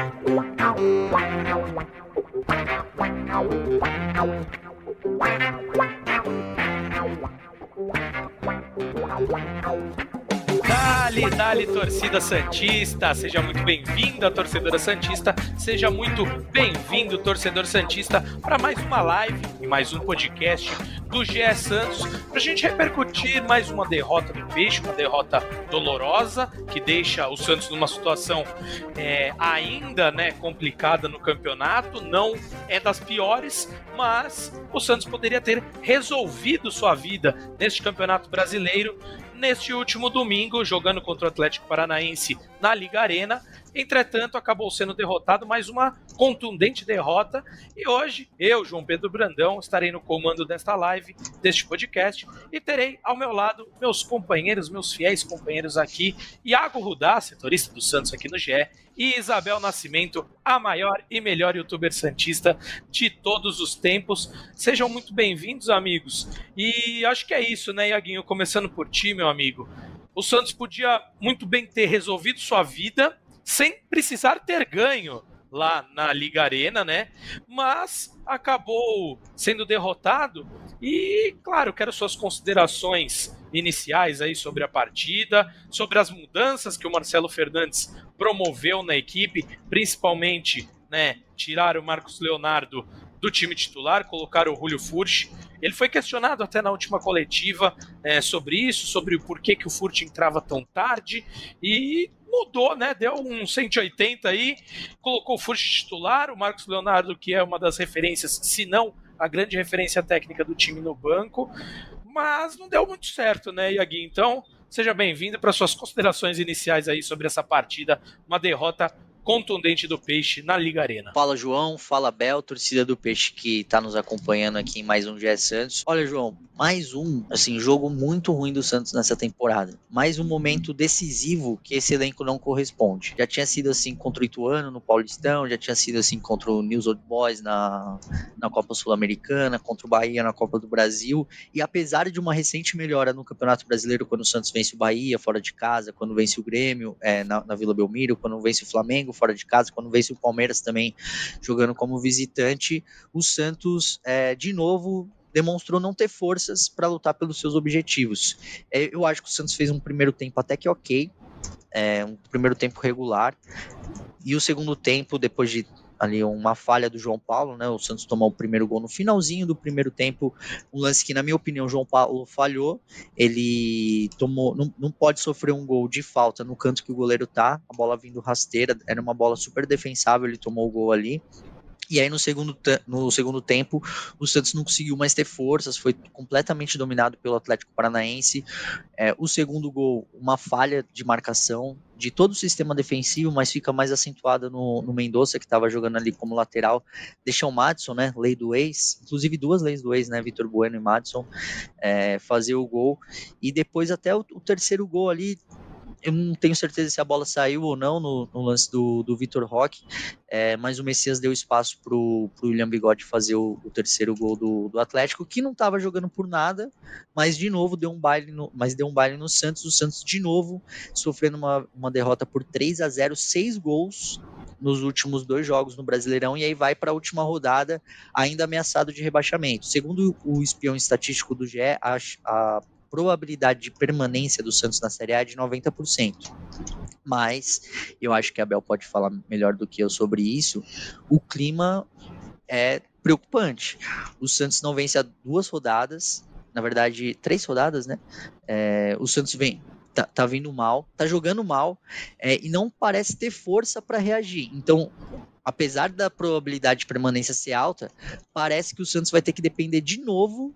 Wow. Dali, dali, torcida Santista, seja muito bem-vinda, torcedora Santista, seja muito bem-vindo, torcedor Santista, para mais uma live e mais um podcast do GE Santos, para a gente repercutir mais uma derrota do Peixe, uma derrota dolorosa, que deixa o Santos numa situação é, ainda né, complicada no campeonato, não é das piores, mas o Santos poderia ter resolvido sua vida neste campeonato brasileiro neste último domingo, jogando contra o Atlético Paranaense na Liga Arena. Entretanto, acabou sendo derrotado, mais uma contundente derrota. E hoje, eu, João Pedro Brandão, estarei no comando desta live, deste podcast, e terei ao meu lado meus companheiros, meus fiéis companheiros aqui, Iago Rudá, setorista do Santos aqui no GE, e Isabel Nascimento, a maior e melhor youtuber santista de todos os tempos. Sejam muito bem-vindos, amigos. E acho que é isso, né, Iaguinho? Começando por ti, meu amigo. O Santos podia muito bem ter resolvido sua vida sem precisar ter ganho lá na Liga Arena, né? Mas acabou sendo derrotado. E, claro, quero suas considerações iniciais aí sobre a partida, sobre as mudanças que o Marcelo Fernandes promoveu na equipe, principalmente, né, tirar o Marcos Leonardo do time titular, colocar o Julio Furch. Ele foi questionado até na última coletiva é, sobre isso, sobre o porquê que o Furch entrava tão tarde e mudou, né? Deu um 180 aí, colocou o Furch titular, o Marcos Leonardo, que é uma das referências, se não a grande referência técnica do time no banco, mas não deu muito certo, né, Yagui? Então, seja bem-vindo para suas considerações iniciais aí sobre essa partida, uma derrota contundente do Peixe na Liga Arena. Fala João, fala Bel, torcida do Peixe que está nos acompanhando aqui em mais um GS Santos. Olha João, mais um, assim, jogo muito ruim do Santos nessa temporada. Mais um momento decisivo que esse elenco não corresponde. Já tinha sido assim contra o Ituano no Paulistão, já tinha sido assim contra o News Old Boys na, na Copa Sul-Americana, contra o Bahia na Copa do Brasil. E apesar de uma recente melhora no Campeonato Brasileiro, quando o Santos vence o Bahia fora de casa, quando vence o Grêmio é, na, na Vila Belmiro, quando vence o Flamengo fora de casa, quando vence o Palmeiras também jogando como visitante, o Santos é, de novo demonstrou não ter forças para lutar pelos seus objetivos. É, eu acho que o Santos fez um primeiro tempo até que ok, é, um primeiro tempo regular, e o segundo tempo, depois de ali uma falha do João Paulo, né? O Santos tomou o primeiro gol no finalzinho do primeiro tempo, um lance que, na minha opinião, o João Paulo falhou. Ele tomou, não, não pode sofrer um gol de falta no canto que o goleiro tá, a bola vindo rasteira, era uma bola super defensável, ele tomou o gol ali. E aí no segundo, no segundo tempo, o Santos não conseguiu mais ter forças, foi completamente dominado pelo Atlético Paranaense. É, o segundo gol, uma falha de marcação de todo o sistema defensivo, mas fica mais acentuada no, no Mendonça, que estava jogando ali como lateral. Deixa o Madison, né? Lei do ex, inclusive duas leis do ex, né? Vitor Bueno e Madison, é, fazer o gol. E depois até o, o terceiro gol ali, eu não tenho certeza se a bola saiu ou não no, no lance do, do Vitor Roque, é, mas o Messias deu espaço para o William Bigode fazer o, o, terceiro gol do, do Atlético, que não estava jogando por nada, mas de novo deu um baile no, mas deu um baile no Santos, o Santos de novo sofrendo uma, uma derrota por 3 a 0 seis gols nos últimos dois jogos no Brasileirão e aí vai para a última rodada ainda ameaçado de rebaixamento. Segundo o espião estatístico do GE, a, a probabilidade de permanência do Santos na Série A é de 90%. Mas eu acho que a Abel pode falar melhor do que eu sobre isso. O clima é preocupante. O Santos não vence há duas rodadas, na verdade, três rodadas, né? É, o Santos vem. Tá, tá vindo mal, tá jogando mal é, e não parece ter força para reagir. Então, apesar da probabilidade de permanência ser alta, parece que o Santos vai ter que depender de novo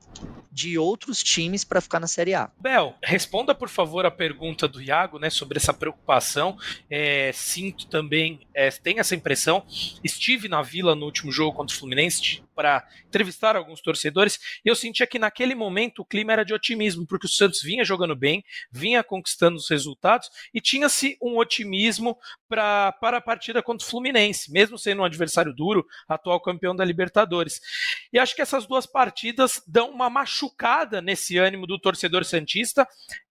de outros times para ficar na Série A. Bel, responda por favor a pergunta do Iago, né, sobre essa preocupação. É, sinto também, é, tenho essa impressão. Estive na Vila no último jogo contra o Fluminense para entrevistar alguns torcedores e eu sentia que naquele momento o clima era de otimismo, porque o Santos vinha jogando bem, vinha conquistando os resultados e tinha-se um otimismo pra, para a partida contra o Fluminense, mesmo sendo um adversário duro, atual campeão da Libertadores. E acho que essas duas partidas dão uma machucada nesse ânimo do torcedor Santista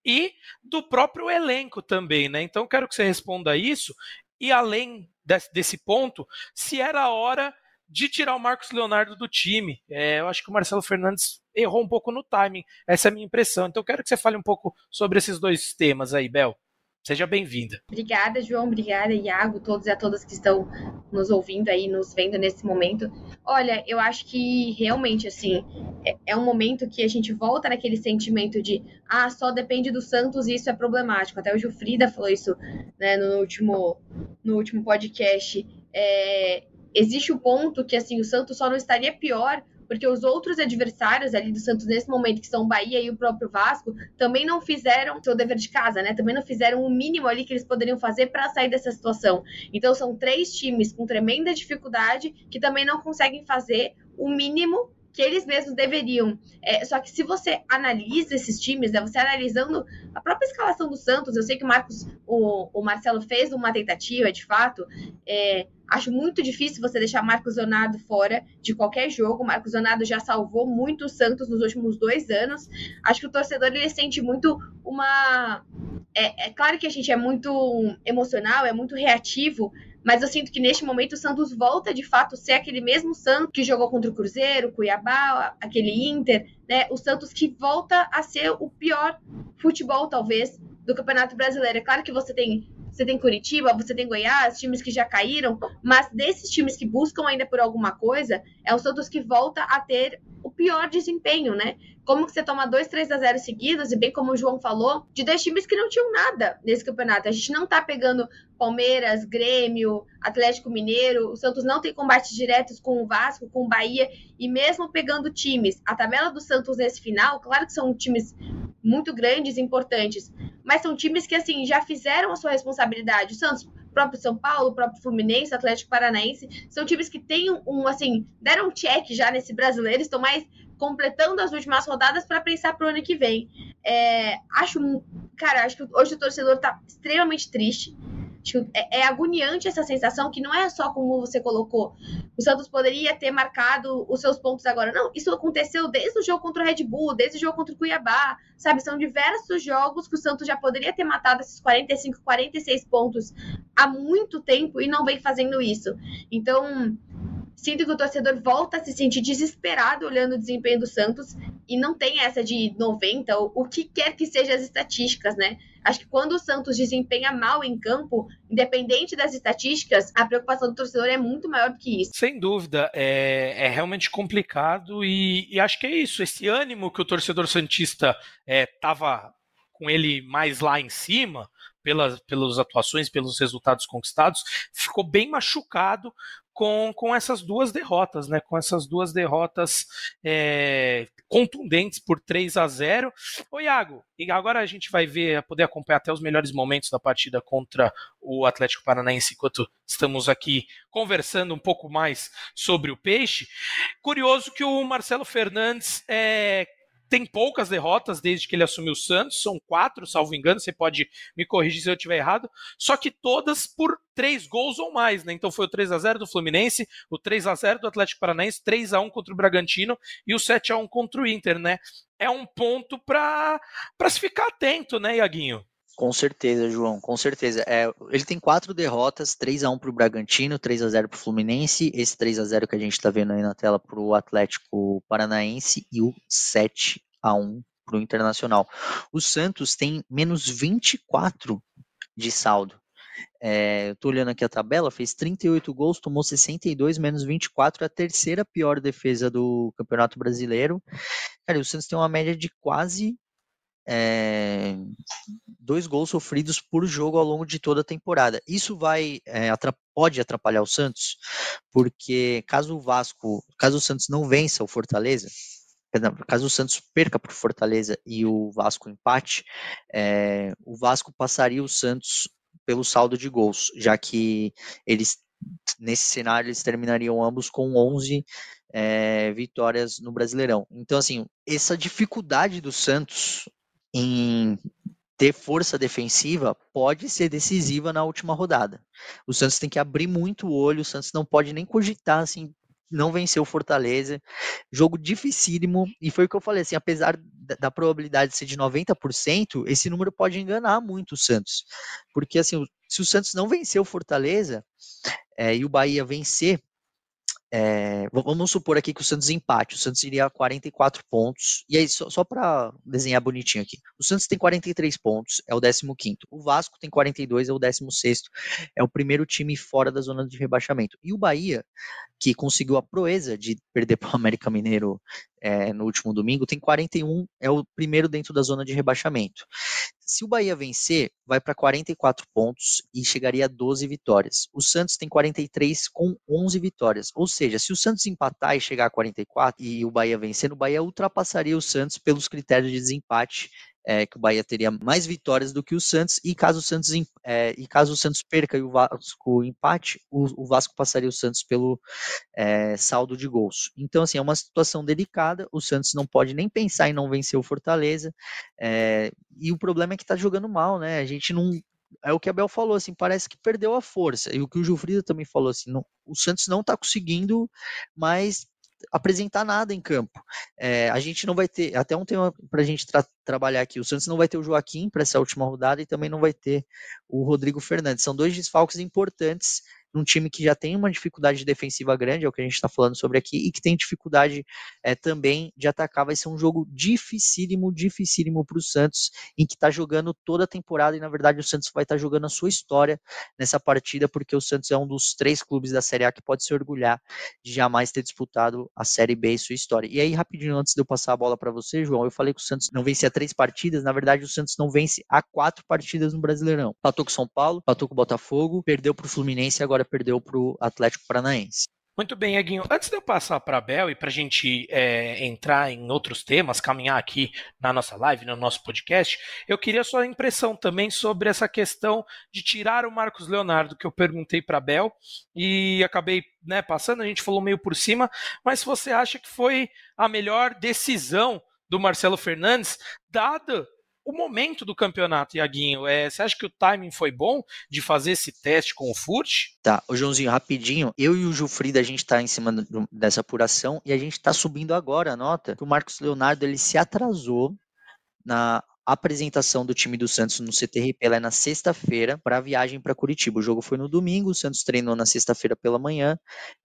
e do próprio elenco também, né? Então quero que você responda isso e além desse ponto, se era a hora de tirar o Marcos Leonardo do time. É, eu acho que o Marcelo Fernandes errou um pouco no timing, essa é a minha impressão. Então quero que você fale um pouco sobre esses dois temas aí, Bel. Seja bem-vinda. Obrigada, João. Obrigada, Iago, todos e a todas que estão nos ouvindo aí, nos vendo nesse momento. Olha, eu acho que realmente, assim, é, é, um momento que a gente volta naquele sentimento de, ah, só depende do Santos e isso é problemático. Até o Gilfrida falou isso né, no, último, no último podcast. É, existe o ponto que, assim, o Santos só não estaria pior porque os outros adversários ali do Santos nesse momento, que são Bahia e o próprio Vasco, também não fizeram seu dever de casa, né? Também não fizeram o mínimo ali que eles poderiam fazer para sair dessa situação. Então são três times com tremenda dificuldade que também não conseguem fazer o mínimo que eles mesmos deveriam. É, só que se você analisa esses times, né, você analisando a própria escalação do Santos, eu sei que o Marcos, o, o Marcelo fez uma tentativa, de fato. É, acho muito difícil você deixar Marcos Leonardo fora de qualquer jogo. Marcos Leonardo já salvou muito o Santos nos últimos dois anos. Acho que o torcedor ele sente muito uma. É, é claro que a gente é muito emocional, é muito reativo, mas eu sinto que neste momento o Santos volta de fato a ser aquele mesmo Santos que jogou contra o Cruzeiro, Cuiabá, aquele Inter, né? O Santos que volta a ser o pior futebol, talvez, do Campeonato Brasileiro. É claro que você tem você tem Curitiba, você tem Goiás, times que já caíram, mas desses times que buscam ainda por alguma coisa, é o Santos que volta a ter pior desempenho, né? Como que você toma dois 3 a 0 seguidos, e bem como o João falou, de dois times que não tinham nada nesse campeonato. A gente não tá pegando Palmeiras, Grêmio, Atlético Mineiro, o Santos não tem combates diretos com o Vasco, com o Bahia, e mesmo pegando times, a tabela do Santos nesse final, claro que são times muito grandes, importantes, mas são times que, assim, já fizeram a sua responsabilidade. O Santos próprio São Paulo, o próprio Fluminense, Atlético Paranaense, são times que têm um, assim, deram um check já nesse brasileiro, estão mais completando as últimas rodadas para pensar para o ano que vem. É, acho, cara, acho que hoje o torcedor está extremamente triste. É, é, agoniante essa sensação que não é só como você colocou. O Santos poderia ter marcado os seus pontos agora. Não, isso aconteceu desde o jogo contra o Red Bull, desde o jogo contra o Cuiabá, sabe? São diversos jogos que o Santos já poderia ter matado esses 45, 46 pontos há muito tempo e não vem fazendo isso. Então, sinto que o torcedor volta a se sentir desesperado olhando o desempenho do Santos e não tem essa de 90, ou o que quer que seja as estatísticas, né? Acho que quando o Santos desempenha mal em campo, independente das estatísticas, a preocupação do torcedor é muito maior do que isso. Sem dúvida, é, é realmente complicado e, e, acho que é isso. Esse ânimo que o torcedor Santista estava é, com ele mais lá em cima, pelas, pelas atuações, pelos resultados conquistados, ficou bem machucado com, com essas duas derrotas, né? Com essas duas derrotas é, contundentes por 3 a 0. Ô Iago, e agora a gente vai ver, poder acompanhar até os melhores momentos da partida contra o Atlético Paranaense enquanto estamos aqui conversando um pouco mais sobre o Peixe. Curioso que o Marcelo Fernandes é, tem poucas derrotas desde que ele assumiu o Santos, são quatro, salvo engano, você pode me corrigir se eu estiver errado, só que todas por três gols ou mais, né? Então foi o 3 a 0 do Fluminense, o 3 a 0 do Atlético Paranaense, 3 a 1 contra o Bragantino e o 7 a 1 contra o Inter, né? É um ponto para se ficar atento, né, Iaguinho? Com certeza, João, com certeza. É, ele tem quatro derrotas, 3 a 1 para o Bragantino, 3 a 0 para o Fluminense, esse 3 a 0 que a gente está vendo aí na tela para o Atlético Paranaense e o 7 a 1 para o Internacional. O Santos tem menos 24 de saldo. É, eu tô olhando aqui a tabela, fez 38 gols, tomou 62, menos 24, é a terceira pior defesa do Campeonato Brasileiro. Cara, o Santos tem uma média de quase é, dois gols sofridos por jogo ao longo de toda a temporada. Isso vai é, pode atrapalhar o Santos, porque caso o Vasco, caso o Santos não vença o Fortaleza, caso o Santos perca para o Fortaleza e o Vasco empate, é, o Vasco passaria o Santos pelo saldo de gols, já que eles nesse cenário eles terminariam ambos com 11 é, vitórias no Brasileirão. Então assim, essa dificuldade do Santos em ter força defensiva pode ser decisiva na última rodada. O Santos tem que abrir muito o olho, o Santos não pode nem cogitar assim não venceu o Fortaleza. Jogo dificílimo, e foi o que eu falei, assim, apesar da, da probabilidade de ser de 90%, esse número pode enganar muito o Santos. Porque, assim, se o Santos não vencer o Fortaleza é, e o Bahia vencer, é, vamos supor aqui que o Santos empate, o Santos iria a 44 pontos, e aí só, só para desenhar bonitinho aqui, o Santos tem 43 pontos, é o 15º, o Vasco tem 42, é o 16º, é o primeiro time fora da zona de rebaixamento, e o Bahia, que conseguiu a proeza de perder para o América Mineiro é, no último domingo, tem 41, é o primeiro dentro da zona de rebaixamento. Se o Bahia vencer, vai para 44 pontos e chegaria a 12 vitórias. O Santos tem 43 com 11 vitórias. Ou seja, se o Santos empatar e chegar a 44 e o Bahia vencer, o Bahia ultrapassaria o Santos pelos critérios de desempate é, que o Bahia teria mais vitórias do que o Santos, e caso o Santos, é, e caso o Santos perca e o Vasco empate, o, o Vasco passaria o Santos pelo é, saldo de gols. Então, assim, é uma situação delicada, o Santos não pode nem pensar em não vencer o Fortaleza, é, e o problema é que tá jogando mal, né? A gente não. É o que a Bel falou, assim, parece que perdeu a força. E o que o Gilfrida também falou, assim, não, o Santos não tá conseguindo mais apresentar nada em campo. É, a gente não vai ter, até um tema para a gente tra trabalhar aqui, o Santos não vai ter o Joaquim para essa última rodada e também não vai ter o Rodrigo Fernandes. São dois desfalques importantes num time que já tem uma dificuldade defensiva grande, é o que a gente está falando sobre aqui, e que tem dificuldade é, também de atacar. Vai ser um jogo dificílimo, dificílimo para o Santos, em que está jogando toda a temporada, e na verdade o Santos vai estar tá jogando a sua história nessa partida, porque o Santos é um dos três clubes da Série A que pode se orgulhar de jamais ter disputado a Série B e sua história. E aí, rapidinho, antes de eu passar a bola para você, João, eu falei que o Santos não vencia três partidas, na verdade o Santos não vence há quatro partidas no Brasileirão. Patou com São Paulo, patou com o Botafogo, perdeu para o Fluminense agora agora perdeu para o Atlético Paranaense. Muito bem, Eguinho. Antes de eu passar para a Bel e para a gente é, entrar em outros temas, caminhar aqui na nossa live, no nosso podcast, eu queria sua impressão também sobre essa questão de tirar o Marcos Leonardo, que eu perguntei para a Bel e acabei né, passando, a gente falou meio por cima, mas você acha que foi a melhor decisão do Marcelo Fernandes, dada o momento do campeonato, Iaguinho. É, você acha que o timing foi bom de fazer esse teste com o Furt? Tá, o Joãozinho, rapidinho. Eu e o Jufrida, a gente tá em cima do, dessa apuração e a gente tá subindo agora a nota que o Marcos Leonardo ele se atrasou na apresentação do time do Santos no CTR Pelé na sexta-feira para a viagem para Curitiba. O jogo foi no domingo, o Santos treinou na sexta-feira pela manhã,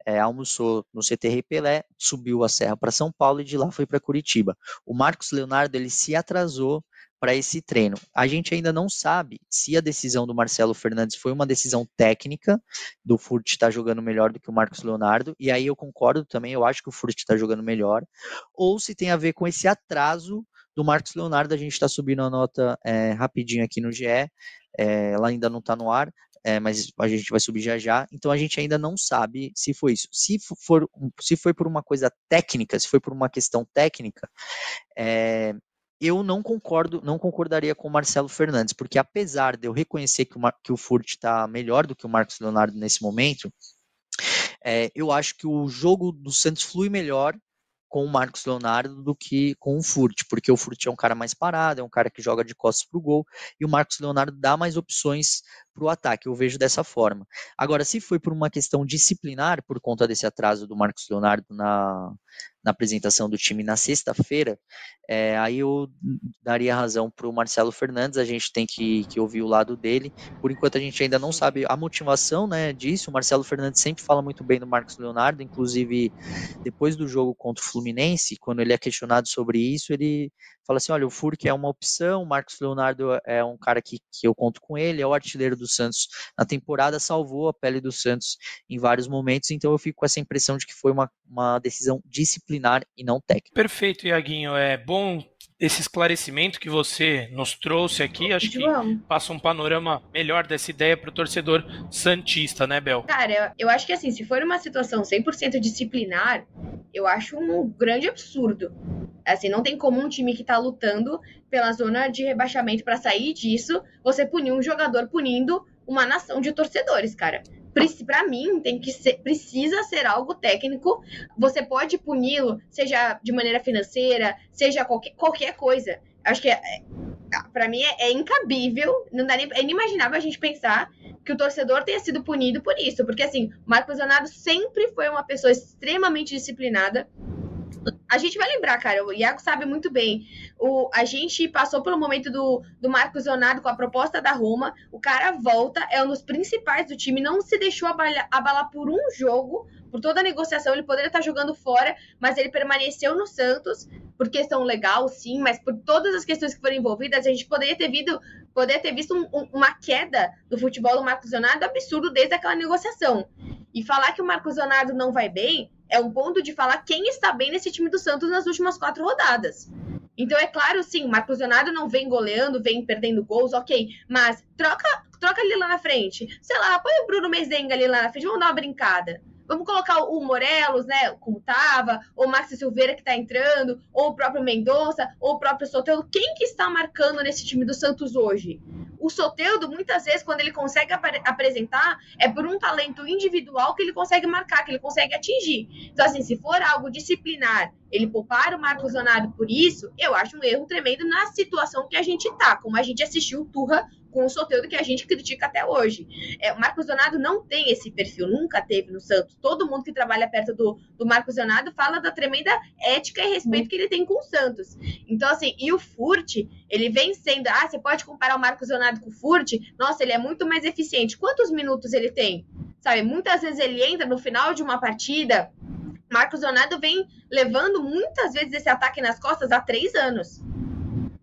é, almoçou no CTR Pelé, subiu a serra para São Paulo e de lá foi para Curitiba. O Marcos Leonardo ele se atrasou para esse treino. A gente ainda não sabe se a decisão do Marcelo Fernandes foi uma decisão técnica, do Furt estar tá jogando melhor do que o Marcos Leonardo, e aí eu concordo também, eu acho que o Furt está jogando melhor, ou se tem a ver com esse atraso do Marcos Leonardo, a gente está subindo a nota é, rapidinho aqui no GE, é, ela ainda não está no ar, é, mas a gente vai subir já já. Então a gente ainda não sabe se foi isso. Se for, se foi por uma coisa técnica, se foi por uma questão técnica, é, eu não concordo, não concordaria com o Marcelo Fernandes, porque apesar de eu reconhecer que o, Mar, que o Furt está melhor do que o Marcos Leonardo nesse momento, é, eu acho que o jogo do Santos flui melhor com o Marcos Leonardo do que com o Furt, porque o Furt é um cara mais parado, é um cara que joga de costas para o gol, e o Marcos Leonardo dá mais opções para o ataque, eu vejo dessa forma. Agora, se foi por uma questão disciplinar, por conta desse atraso do Marcos Leonardo na, na apresentação do time na sexta-feira, é, aí eu daria razão para o Marcelo Fernandes, a gente tem que, que ouvir o lado dele. Por enquanto a gente ainda não sabe a motivação né, disso. O Marcelo Fernandes sempre fala muito bem do Marcos Leonardo, inclusive depois do jogo contra o Fluminense, quando ele é questionado sobre isso, ele fala assim: olha, o Furk é uma opção, o Marcos Leonardo é um cara que, que eu conto com ele, é o artilheiro do Santos na temporada, salvou a pele do Santos em vários momentos, então eu fico com essa impressão de que foi uma, uma decisão disciplinar e não técnica. Perfeito, Iaguinho. É bom esse esclarecimento que você nos trouxe aqui, acho que passa um panorama melhor dessa ideia para o torcedor santista, né, Bel? Cara, eu acho que assim, se for uma situação 100% disciplinar, eu acho um grande absurdo. Assim, não tem como um time que tá lutando pela zona de rebaixamento para sair disso, você punir um jogador punindo uma nação de torcedores, cara para mim tem que ser, precisa ser algo técnico. Você pode puni-lo, seja de maneira financeira, seja qualquer, qualquer coisa. Acho que é, para mim é, é, incabível, não dá nem, é inimaginável a gente pensar que o torcedor tenha sido punido por isso, porque assim, Marcos Leonardo sempre foi uma pessoa extremamente disciplinada. A gente vai lembrar, cara, o Iago sabe muito bem. O, a gente passou pelo momento do, do Marcos Leonardo com a proposta da Roma. O cara volta, é um dos principais do time, não se deixou abalar, abalar por um jogo, por toda a negociação. Ele poderia estar jogando fora, mas ele permaneceu no Santos por questão legal, sim, mas por todas as questões que foram envolvidas, a gente poderia ter visto, poderia ter visto um, um, uma queda do futebol do Marcos Leonardo absurdo desde aquela negociação. E falar que o Marcos Leonardo não vai bem é um ponto de falar quem está bem nesse time do Santos nas últimas quatro rodadas. Então, é claro, sim, o Marcos Leonardo não vem goleando, vem perdendo gols, ok. Mas troca, troca ali lá na frente. Sei lá, põe o Bruno Mezenga ali lá na frente, vamos dar uma brincada. Vamos colocar o Morelos, né, como tava, ou o Maxi Silveira que tá entrando, ou o próprio Mendonça, ou o próprio Soteldo. Quem que está marcando nesse time do Santos hoje? O Soteldo, muitas vezes, quando ele consegue ap apresentar, é por um talento individual que ele consegue marcar, que ele consegue atingir. Então, assim, se for algo disciplinar, ele poupar o Marcos Leonardo por isso, eu acho um erro tremendo na situação que a gente tá, como a gente assistiu o Turra com o Soteldo que a gente critica até hoje. É, o Marcos Leonardo não tem esse perfil, nunca teve no Santos. Todo mundo que trabalha perto do, do Marcos Leonardo fala da tremenda ética e respeito que ele tem com o Santos. Então, assim, e o Furt, ele vem sendo. Ah, você pode comparar o Marcos Leonardo com o Furt? Nossa, ele é muito mais eficiente. Quantos minutos ele tem? Sabe, muitas vezes ele entra no final de uma partida. Marcos Leonardo vem levando muitas vezes esse ataque nas costas há três anos.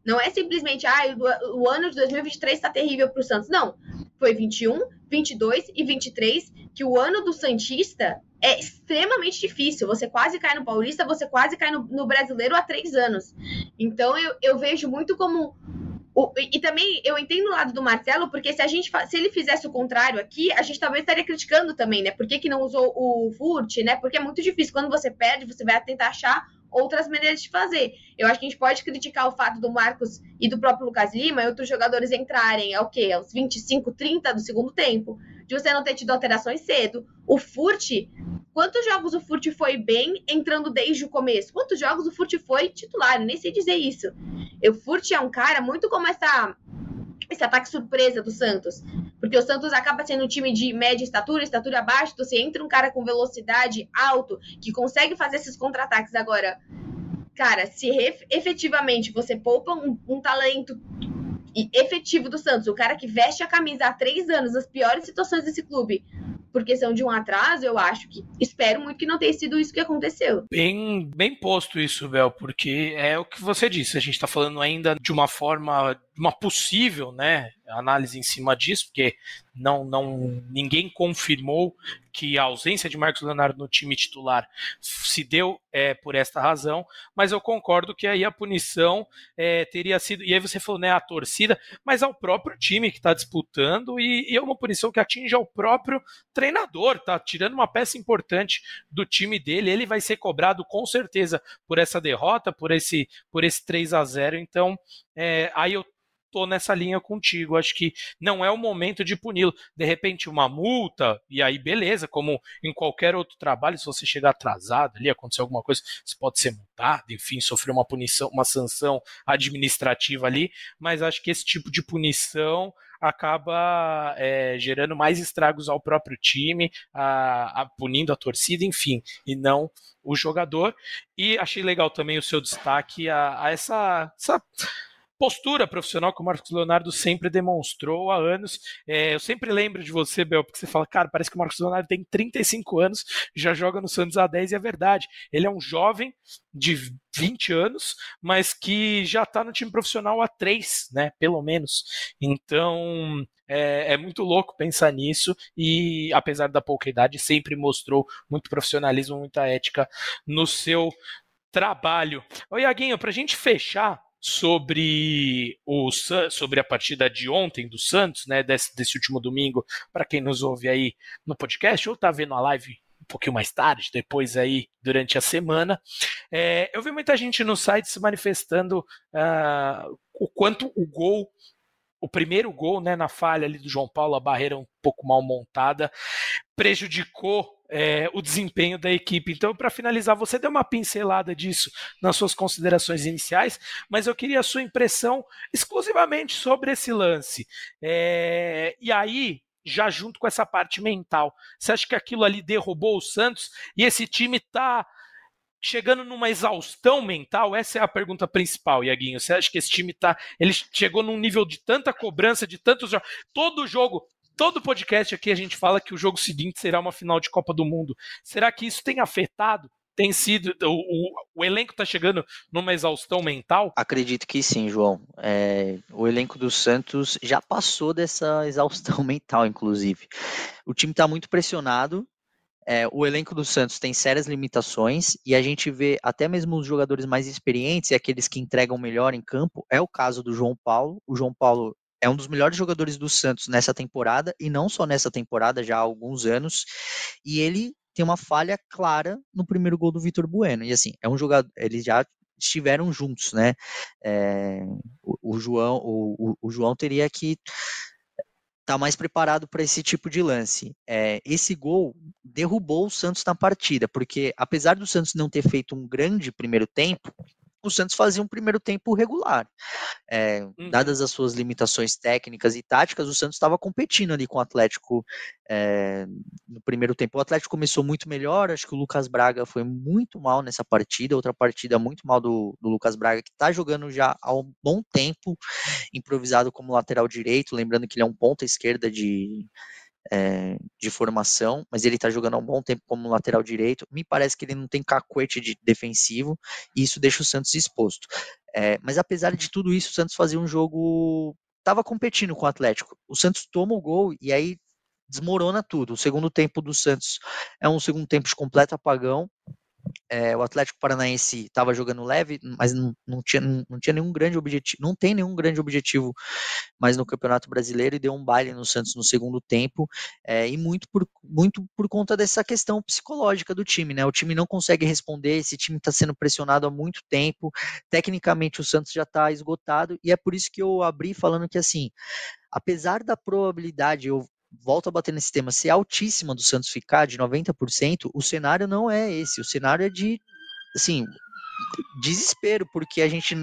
Não é simplesmente, ah, o, ano de 2023 está terrível para o Santos. Não. Foi 21, 22 e 23 que o ano do Santista é extremamente difícil. Você quase cai no Paulista, você quase cai no, no Brasileiro há três anos. Então eu, eu vejo muito como o, e também eu entendo o lado do Marcelo, porque se a gente se ele fizesse o contrário aqui, a gente talvez estaria criticando também, né? Por que, que não usou o Furt, né? Porque é muito difícil. Quando você perde, você vai tentar achar outras maneiras de fazer. Eu acho que a gente pode criticar o fato do Marcos e do próprio Lucas Lima e outros jogadores entrarem ao quê? Aos 25, 30 do segundo tempo. De você não ter tido alterações cedo. O Furt, quantos jogos o Furt foi bem entrando desde o começo? Quantos jogos o Furt foi titular? Eu nem sei dizer isso. O Furt é um cara muito como essa esse ataque surpresa do Santos. Porque o Santos acaba sendo um time de média estatura, estatura baixa, então você entra um cara com velocidade alto, que consegue fazer esses contra-ataques agora. Cara, se efetivamente você poupa um, um talento efetivo do Santos, o cara que veste a camisa há três anos, nas piores situações desse clube, por questão de um atraso, eu acho que espero muito que não tenha sido isso que aconteceu. Bem, bem posto isso, Bel, porque é o que você disse, a gente está falando ainda de uma forma, uma possível, né, análise em cima disso, porque não, não ninguém confirmou que a ausência de Marcos Leonardo no time titular se deu é, por esta razão, mas eu concordo que aí a punição é, teria sido, e aí você falou, né, a torcida, mas ao próprio time que está disputando, e, e, é uma punição que atinge ao próprio treinador, tá? Tirando uma peça importante do time dele, ele vai ser cobrado com certeza por essa derrota, por esse, por esse 3 a 0 então é, aí eu tô nessa linha contigo. Acho que não é o momento de puni-lo. De repente, uma multa, e aí beleza, como em qualquer outro trabalho, se você chegar atrasado ali, acontecer alguma coisa, você pode ser multado, enfim, sofrer uma punição, uma sanção administrativa ali, mas acho que esse tipo de punição acaba é, gerando mais estragos ao próprio time, a, a, punindo a torcida, enfim, e não o jogador. E achei legal também o seu destaque a, a essa, essa postura profissional que o Marcos Leonardo sempre demonstrou há anos. É, eu sempre lembro de você, Bel, porque você fala, cara, parece que o Marcos Leonardo tem 35 anos, já joga no Santos há 10 e é verdade. Ele é um jovem de 20 anos, mas que já está no time profissional há 3, né? Pelo menos. Então. É, é, muito louco pensar nisso e, apesar da pouca idade, sempre mostrou muito profissionalismo, muita ética no seu trabalho. Ô, Iaguinho, para a gente fechar, sobre o sobre a partida de ontem do Santos, né, desse, desse último domingo, para quem nos ouve aí no podcast ou está vendo a live um pouquinho mais tarde, depois aí durante a semana, é, eu vi muita gente no site se manifestando uh, o quanto o gol o primeiro gol, né, na falha ali do João Paulo, a barreira um pouco mal montada, prejudicou é, o desempenho da equipe. Então, para finalizar, você deu uma pincelada disso nas suas considerações iniciais, mas eu queria a sua impressão exclusivamente sobre esse lance. É, e aí, já junto com essa parte mental. Você acha que aquilo ali derrubou o Santos e esse time está chegando numa exaustão mental? Essa é a pergunta principal, Iaguinho. Você acha que esse time tá. Ele chegou num nível de tanta cobrança, de tantos jogos. Todo jogo. Todo podcast aqui a gente fala que o jogo seguinte será uma final de Copa do Mundo. Será que isso tem afetado tem sido. O, o, o elenco está chegando numa exaustão mental? Acredito que sim, João. É, o elenco do Santos já passou dessa exaustão mental, inclusive. O time está muito pressionado. É, o elenco do Santos tem sérias limitações e a gente vê até mesmo os jogadores mais experientes e aqueles que entregam melhor em campo. É o caso do João Paulo. O João Paulo é um dos melhores jogadores do Santos nessa temporada e não só nessa temporada, já há alguns anos. E ele tem uma falha clara no primeiro gol do Vitor Bueno. E assim, é um jogador, eles já estiveram juntos, né? É, o, o, João, o, o, João teria que tá mais preparado para esse tipo de lance. É, esse gol derrubou o Santos na partida, porque apesar do Santos não ter feito um grande primeiro tempo, o Santos fazia um primeiro tempo regular. É, uhum. Dadas as suas limitações técnicas e táticas, o Santos estava competindo ali com o Atlético é, no primeiro tempo. O Atlético começou muito melhor, acho que o Lucas Braga foi muito mal nessa partida, outra partida muito mal do, do Lucas Braga, que está jogando já há um bom tempo, improvisado como lateral direito, lembrando que ele é um ponta esquerda de é, de formação, mas ele está jogando há um bom tempo como lateral direito. Me parece que ele não tem cacuete de defensivo e isso deixa o Santos exposto. É, mas apesar de tudo isso, o Santos fazia um jogo. Estava competindo com o Atlético. O Santos toma o gol e aí desmorona tudo. O segundo tempo do Santos é um segundo tempo de completo apagão. É, o Atlético Paranaense estava jogando leve, mas não, não, tinha, não tinha nenhum grande objetivo, não tem nenhum grande objetivo mais no Campeonato Brasileiro e deu um baile no Santos no segundo tempo, é, e muito por, muito por conta dessa questão psicológica do time, né? O time não consegue responder, esse time está sendo pressionado há muito tempo, tecnicamente o Santos já está esgotado, e é por isso que eu abri falando que assim, apesar da probabilidade, eu volto a bater nesse tema, ser altíssima do Santos ficar de 90%, o cenário não é esse. O cenário é de, assim, desespero, porque a gente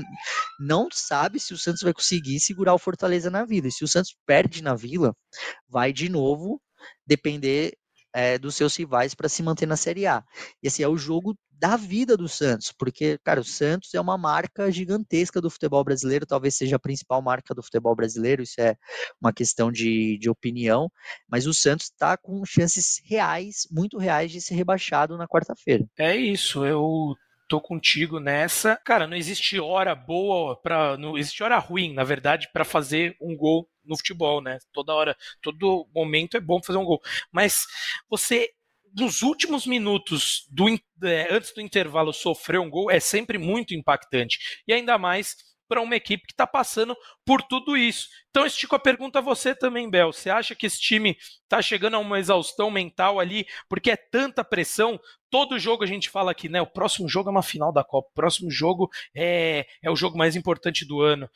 não sabe se o Santos vai conseguir segurar o Fortaleza na Vila. E se o Santos perde na Vila, vai de novo depender é, dos seus rivais para se manter na Série A. E assim, é o jogo da vida do Santos, porque, cara, o Santos é uma marca gigantesca do futebol brasileiro, talvez seja a principal marca do futebol brasileiro, isso é uma questão de, de opinião, mas o Santos está com chances reais, muito reais, de ser rebaixado na quarta-feira. É isso, eu tô contigo nessa. Cara, não existe hora boa para, não existe hora ruim, na verdade, para fazer um gol no futebol, né? Toda hora, todo momento é bom fazer um gol. Mas você nos últimos minutos do é, antes do intervalo sofrer um gol é sempre muito impactante. E ainda mais para uma equipe que está passando por tudo isso. Então, estico a pergunta a você também, Bel. Você acha que esse time está chegando a uma exaustão mental ali, porque é tanta pressão? Todo jogo a gente fala aqui, né? O próximo jogo é uma final da Copa, o próximo jogo é, é o jogo mais importante do ano.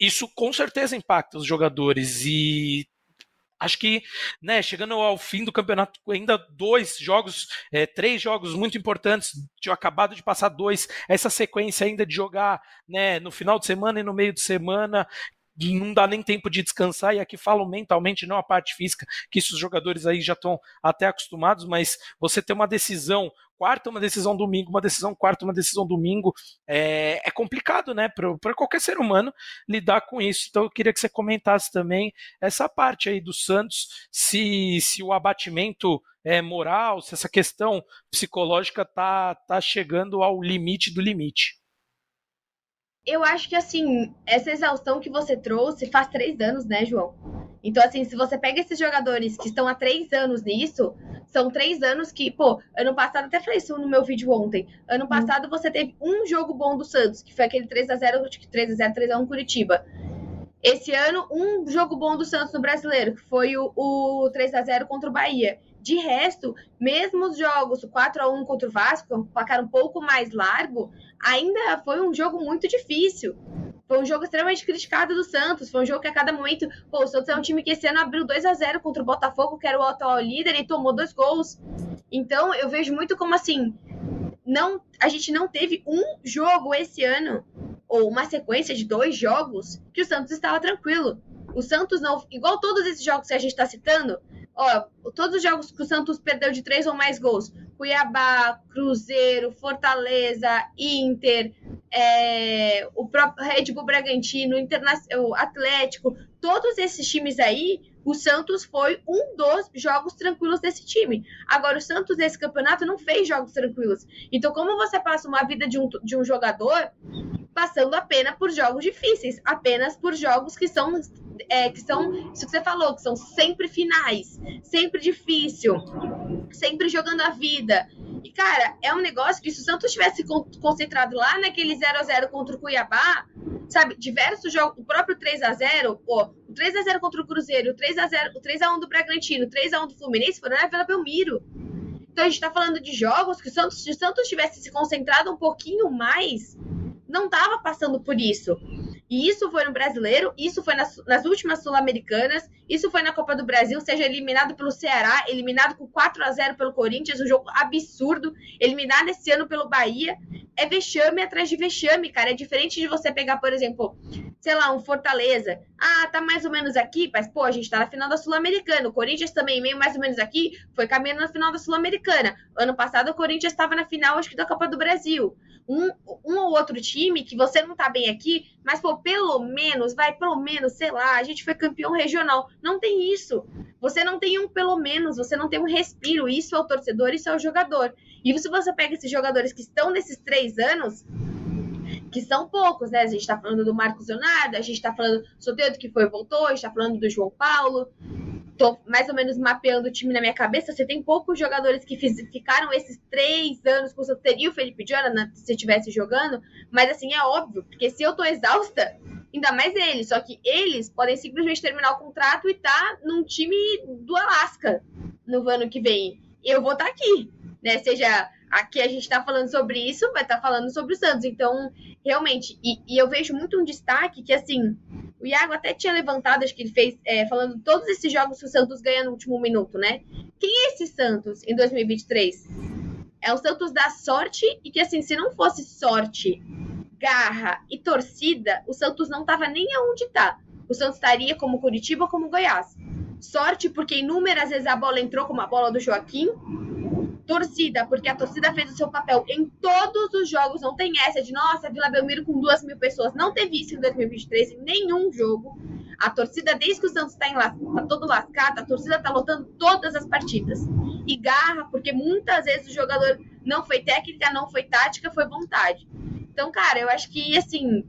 Isso com certeza impacta os jogadores e acho que, né, chegando ao fim do campeonato, ainda dois jogos, é, três jogos muito importantes, tinha acabado de passar dois, essa sequência ainda de jogar, né, no final de semana e no meio de semana, não dá nem tempo de descansar, e aqui falo mentalmente, não a parte física, que isso os jogadores aí já estão até acostumados, mas você ter uma decisão quarta, uma decisão domingo, uma decisão quarta, uma decisão domingo. É, é complicado, né, para qualquer ser humano lidar com isso. Então eu queria que você comentasse também essa parte aí do Santos, se, se o abatimento é, moral, se essa questão psicológica tá, tá chegando ao limite do limite. Eu acho que assim, essa exaustão que você trouxe faz três anos, né, João? Então, assim, se você pega esses jogadores que estão há três anos nisso, são três anos que, pô, ano passado, até falei isso no meu vídeo ontem. Ano hum. passado você teve um jogo bom do Santos, que foi aquele 3x0, acho que 3x0, 3x1 Curitiba. Esse ano, um jogo bom do Santos no brasileiro, que foi o, o 3x0 contra o Bahia. De resto, mesmo os jogos 4 a 1 contra o Vasco, um placar um pouco mais largo, ainda foi um jogo muito difícil. Foi um jogo extremamente criticado do Santos. Foi um jogo que a cada momento. Pô, o Santos é um time que esse ano abriu 2 a 0 contra o Botafogo, que era o atual líder, e tomou dois gols. Então, eu vejo muito como assim. Não, a gente não teve um jogo esse ano, ou uma sequência de dois jogos, que o Santos estava tranquilo. O Santos não. Igual todos esses jogos que a gente está citando, ó, todos os jogos que o Santos perdeu de três ou mais gols. Cuiabá, Cruzeiro, Fortaleza, Inter, é, o próprio Red Bull Bragantino, o Atlético, todos esses times aí, o Santos foi um dos jogos tranquilos desse time. Agora, o Santos nesse campeonato não fez jogos tranquilos. Então, como você passa uma vida de um, de um jogador passando apenas por jogos difíceis, apenas por jogos que são é, que são, isso que você falou, que são sempre finais, sempre difícil, sempre jogando a vida. E, cara, é um negócio que se o Santos tivesse concentrado lá naquele 0 a 0 contra o Cuiabá, sabe, diversos jogos, o próprio 3 a 0 ó, o 3 a 0 contra o Cruzeiro, o 3 a 0 o 3 a 1 do Bragantino, o 3 a 1 do Fluminense foram na Vila Belmiro. Então a gente tá falando de jogos que o Santos, se o Santos tivesse se concentrado um pouquinho mais, não tava passando por isso. E isso foi no brasileiro, isso foi nas, nas últimas sul-americanas, isso foi na Copa do Brasil, seja eliminado pelo Ceará, eliminado com 4 a 0 pelo Corinthians, um jogo absurdo, eliminado esse ano pelo Bahia. É vexame atrás de vexame, cara. É diferente de você pegar, por exemplo, sei lá, um Fortaleza. Ah, tá mais ou menos aqui, mas pô, a gente tá na final da Sul-Americana. O Corinthians também, meio mais ou menos aqui, foi caminhando na final da Sul-Americana. Ano passado o Corinthians estava na final, acho que da Copa do Brasil um, um ou outro time que você não tá bem aqui, mas pô, pelo menos, vai, pelo menos, sei lá, a gente foi campeão regional. Não tem isso. Você não tem um pelo menos, você não tem um respiro. Isso é o torcedor, isso é o jogador. E se você pega esses jogadores que estão nesses três anos, que são poucos, né? A gente tá falando do Marcos Leonardo, a gente tá falando do Soteldo que foi e voltou, a gente tá falando do João Paulo, tô mais ou menos mapeando o time na minha cabeça. Você tem poucos jogadores que fiz, ficaram esses três anos com o teria o Felipe Jonathan se estivesse jogando, mas assim, é óbvio, porque se eu tô exausta, ainda mais eles. Só que eles podem simplesmente terminar o contrato e tá num time do Alasca no ano que vem. Eu vou estar tá aqui, né? Seja aqui a gente está falando sobre isso, vai estar tá falando sobre o Santos. Então, realmente, e, e, eu vejo muito um destaque que, assim, o Iago até tinha levantado, acho que ele fez, é, falando todos esses jogos que o Santos ganha no último minuto, né? Quem é esse Santos em 2023? É o Santos da sorte e que, assim, se não fosse sorte, garra e torcida, o Santos não tava nem aonde tá. O Santos estaria como Curitiba ou como Goiás. Sorte porque inúmeras vezes a bola entrou como a bola do Joaquim, torcida, porque a torcida fez o seu papel em todos os jogos. Não tem essa de, nossa, Vila Belmiro com duas mil pessoas. Não teve isso em 2023 em nenhum jogo. A torcida, desde que o Santos está tá todo lascado, a torcida está lotando todas as partidas. E garra, porque muitas vezes o jogador não foi técnica, não foi tática, foi vontade. Então, cara, eu acho que, assim,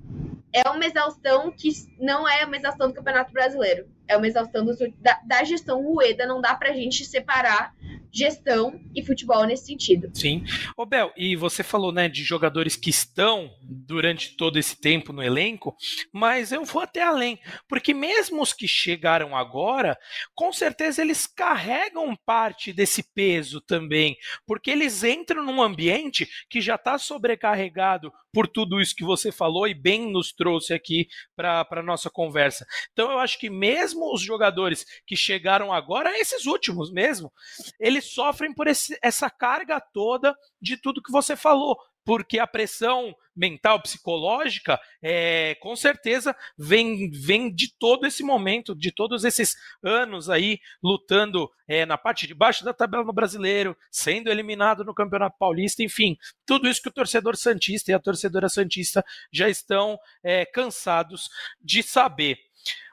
é uma exaustão que não é uma exaustão do Campeonato Brasileiro. É uma exaustão do, da, da, gestão Rueda. Não dá pra gente separar gestão e futebol nesse sentido. Sim. Ô Bel, e você falou, né, de jogadores que estão durante todo esse tempo no elenco, mas eu vou até além, porque mesmo os que chegaram agora, com certeza eles carregam parte desse peso também, porque eles entram num ambiente que já está sobrecarregado por tudo isso que você falou e bem nos trouxe aqui para a nossa conversa. Então eu acho que mesmo os jogadores que chegaram agora, esses últimos mesmo, eles sofrem por esse, essa carga toda de tudo que você falou porque a pressão mental, psicológica, é, com certeza vem, vem de todo esse momento, de todos esses anos aí lutando é, na parte de baixo da tabela no brasileiro, sendo eliminado no Campeonato Paulista, enfim, tudo isso que o torcedor Santista e a torcedora Santista já estão é, cansados de saber.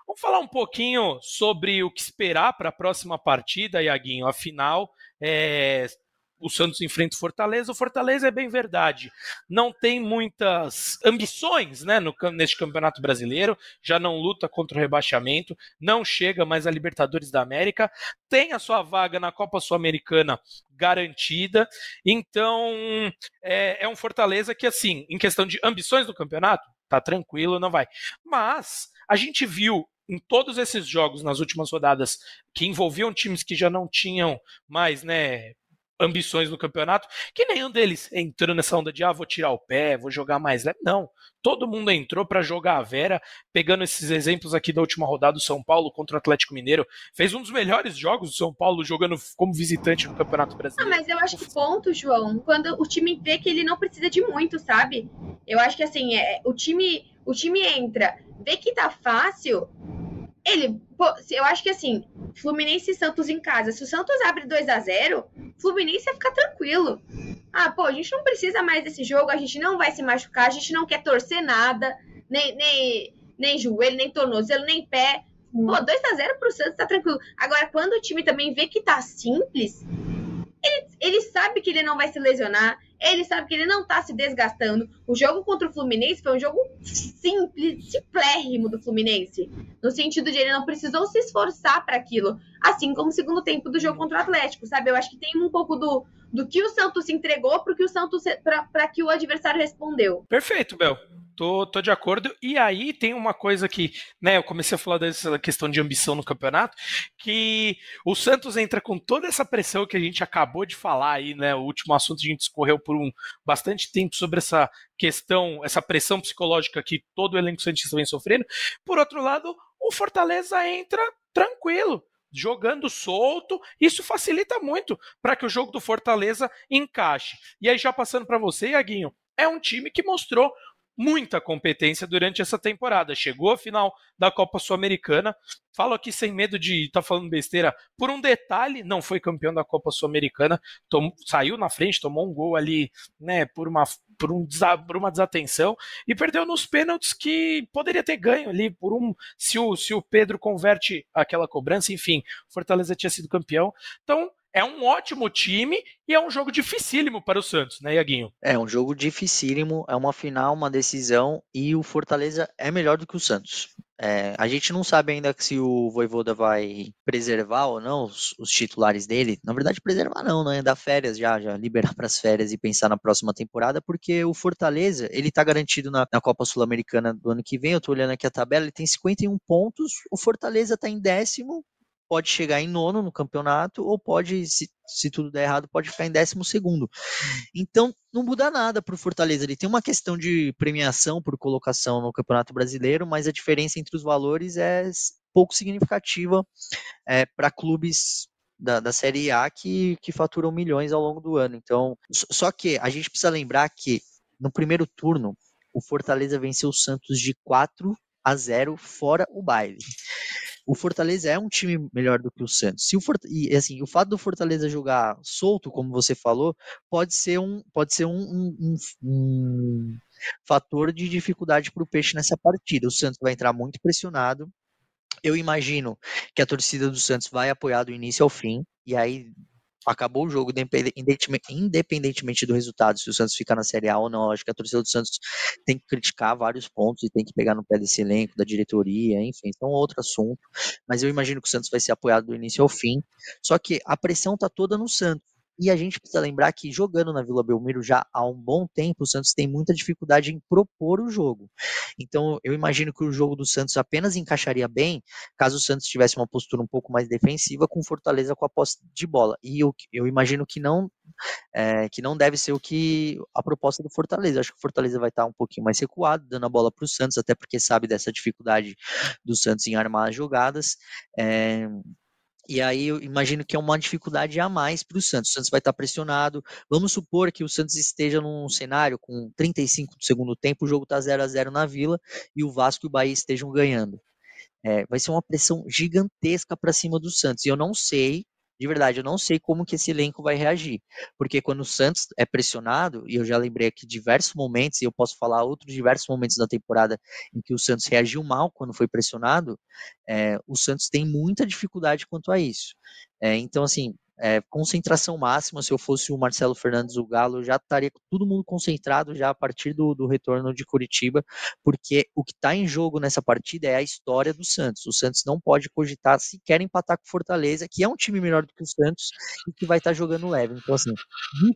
Vamos falar um pouquinho sobre o que esperar para a próxima partida, Iaguinho. Afinal, é, o Santos enfrenta o Fortaleza. O Fortaleza é bem verdade, não tem muitas ambições né, no, neste Campeonato Brasileiro, já não luta contra o rebaixamento, não chega mais a Libertadores da América, tem a sua vaga na Copa Sul-Americana garantida, então é, é um Fortaleza que, assim, em questão de ambições do campeonato, tá tranquilo, não vai. Mas a gente viu em todos esses jogos nas últimas rodadas que envolviam times que já não tinham mais, né, ambições no campeonato, que nenhum deles entrou nessa onda de ah, vou tirar o pé, vou jogar mais leve. Não. Todo mundo entrou para jogar a Vera, pegando esses exemplos aqui da última rodada do São Paulo contra o Atlético Mineiro. Fez um dos melhores jogos do São Paulo jogando como visitante no Campeonato Brasileiro. Ah, mas eu acho que ponto, João, quando o time vê que ele não precisa de muito, sabe? Eu acho que assim, é, o time, o time entra, vê que tá fácil, ele, pô, eu acho que assim, Fluminense e Santos em casa, se o Santos abre 2 a 0 Fluminense vai ficar tranquilo. Ah, pô, a gente não precisa mais desse jogo, a gente não vai se machucar, a gente não quer torcer nada, nem, nem, nem joelho, nem tornozelo, nem pé. Pô, 2x0 pro Santos tá tranquilo. Agora, quando o time também vê que tá simples, ele, ele sabe que ele não vai se lesionar, ele sabe que ele não tá se desgastando. O jogo contra o Fluminense foi um jogo simples, simplérrimo do Fluminense. No sentido de ele não precisou se esforçar para aquilo. Assim como o segundo tempo do jogo contra o Atlético, sabe? Eu acho que tem um pouco do, do que o Santos se entregou para que o Santos para que o adversário respondeu. Perfeito, Bel. Tô, tô de acordo. E aí tem uma coisa que, né, eu comecei a falar dessa questão de ambição no campeonato, que o Santos entra com toda essa pressão que a gente acabou de falar aí, né? O último assunto a gente escorreu por um bastante tempo sobre essa questão, essa pressão psicológica que todo o elenco Santista vem sofrendo. Por outro lado, o Fortaleza entra tranquilo jogando solto, isso facilita muito para que o jogo do Fortaleza encaixe. E aí, já passando para você, Iaguinho, é um time que mostrou muita competência durante essa temporada. Chegou à final da Copa Sul-Americana. Falo aqui sem medo de estar tá falando besteira. Por um detalhe, não foi campeão da Copa Sul-Americana. Saiu na frente, tomou um gol ali, né, por uma, por, um, por uma desatenção e perdeu nos pênaltis que poderia ter ganho ali por um. Se o, se o Pedro converte aquela cobrança, enfim, Fortaleza tinha sido campeão. Então, é um ótimo time e é um jogo dificílimo para o Santos, né, Iaguinho? É um jogo dificílimo, é uma final, uma decisão e o Fortaleza é melhor do que o Santos. É, a gente não sabe ainda se o Voivoda vai preservar ou não os, os, titulares dele. Na verdade, preservar não, né? Dar férias já, já liberar para as férias e pensar na próxima temporada, porque o Fortaleza, ele tá garantido na, na Copa Sul-Americana do ano que vem. Eu tô olhando aqui a tabela, ele tem 51 pontos, o Fortaleza tá em décimo, pode chegar em nono no campeonato, ou pode, se, se tudo der errado, pode ficar em décimo segundo. Então, não muda nada para o Fortaleza. Ele tem uma questão de premiação por colocação no Campeonato Brasileiro, mas a diferença entre os valores é pouco significativa é, para clubes da, da Série A que, que faturam milhões ao longo do ano. Então, só que a gente precisa lembrar que no primeiro turno, o Fortaleza venceu o Santos de 4 a 0 fora o baile o Fortaleza é um time melhor do que o Santos. Se o. E assim, o fato do Fortaleza jogar solto, como você falou, pode ser um, pode ser um, um, um, um fator de dificuldade para o Peixe nessa partida. O Santos vai entrar muito pressionado. Eu imagino que a torcida do Santos vai apoiar do início ao fim. E aí acabou o jogo, independentemente do resultado, se o Santos ficar na Série A ou não, acho que a torcida do Santos tem que criticar vários pontos e tem que pegar no pé desse elenco, da diretoria, enfim, então outro assunto, mas eu imagino que o Santos vai ser apoiado do início ao fim, só que a pressão tá toda no Santos, e a gente precisa lembrar que jogando na Vila Belmiro já há um bom tempo, o Santos tem muita dificuldade em propor o jogo. Então, eu imagino que o jogo do Santos apenas encaixaria bem caso o Santos tivesse uma postura um pouco mais defensiva com Fortaleza com a posse de bola. E eu, eu imagino que não é, que não deve ser o que a proposta do Fortaleza. Acho que o Fortaleza vai estar um pouquinho mais recuado, dando a bola para o Santos, até porque sabe dessa dificuldade do Santos em armar as jogadas. É, e aí eu imagino que é uma dificuldade a mais para o Santos. O Santos vai estar pressionado. Vamos supor que o Santos esteja num cenário com 35 do segundo tempo, o jogo está 0 a 0 na Vila e o Vasco e o Bahia estejam ganhando. É, vai ser uma pressão gigantesca para cima do Santos. E eu não sei de verdade, eu não sei como que esse elenco vai reagir. Porque quando o Santos é pressionado, e eu já lembrei aqui diversos momentos, e eu posso falar outros diversos momentos da temporada em que o Santos reagiu mal quando foi pressionado, é, o Santos tem muita dificuldade quanto a isso. É, então, assim, é, concentração máxima. Se eu fosse o Marcelo Fernandes, o Galo, já estaria todo mundo concentrado já a partir do, do retorno de Curitiba, porque o que está em jogo nessa partida é a história do Santos. O Santos não pode cogitar sequer empatar com Fortaleza, que é um time melhor do que o Santos e que vai estar tá jogando leve. Então, assim,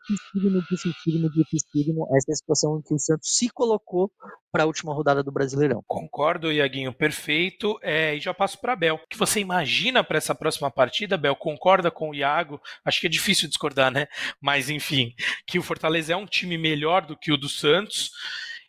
dificílimo, dificílimo, dificílimo essa é a situação em que o Santos se colocou para a última rodada do Brasileirão. Concordo, Iaguinho, perfeito. É, e já passo para Bel. O que você imagina para essa próxima partida, Bel? Concorda com o Iago? Acho que é difícil discordar, né? Mas enfim, que o Fortaleza é um time melhor do que o do Santos.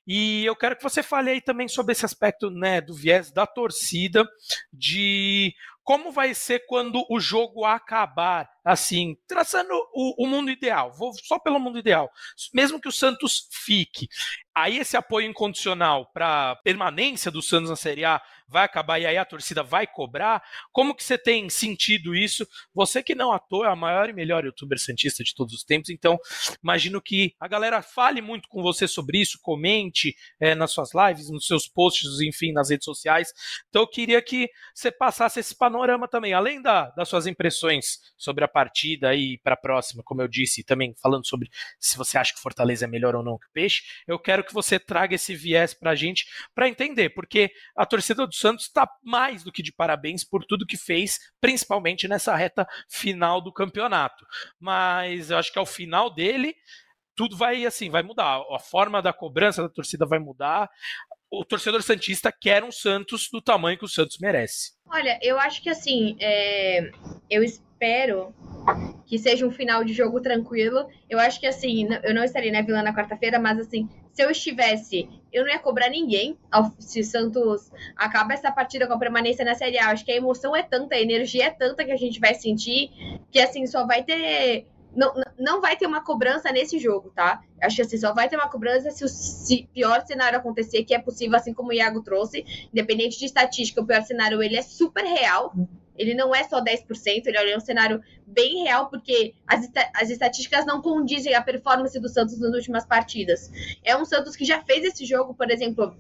E eu quero que você fale aí também sobre esse aspecto né, do viés da torcida, de como vai ser quando o jogo acabar assim, traçando o, o mundo ideal, vou só pelo mundo ideal, mesmo que o Santos fique, aí esse apoio incondicional para permanência do Santos na Série A vai acabar e aí a torcida vai cobrar? Como que você tem sentido isso? Você que não à toa é a maior e melhor youtuber santista de todos os tempos, então imagino que a galera fale muito com você sobre isso, comente é, nas suas lives, nos seus posts, enfim, nas redes sociais. Então eu queria que você passasse esse panorama também, além da, das suas impressões sobre a partida e para a próxima, como eu disse, também falando sobre se você acha que Fortaleza é melhor ou não que Peixe, eu quero que você traga esse viés para a gente para entender, porque a torcida do Santos está mais do que de parabéns por tudo que fez, principalmente nessa reta final do campeonato. Mas eu acho que ao final dele, tudo vai assim, vai mudar. A forma da cobrança da torcida vai mudar. O torcedor santista quer um Santos do tamanho que o Santos merece. Olha, eu acho que assim, é... eu espero que seja um final de jogo tranquilo. Eu acho que assim, eu não estaria na Vila na quarta-feira, mas assim, se eu estivesse, eu não ia cobrar ninguém se Santos acaba essa partida com a permanência na Série A. Acho que a emoção é tanta, a energia é tanta que a gente vai sentir que assim só vai ter não, não vai ter uma cobrança nesse jogo, tá? Acho que assim, só vai ter uma cobrança se o se pior cenário acontecer, que é possível, assim como o Iago trouxe, independente de estatística, o pior cenário ele é super real. Ele não é só 10%, ele é um cenário bem real, porque as, as estatísticas não condizem a performance do Santos nas últimas partidas. É um Santos que já fez esse jogo, por exemplo,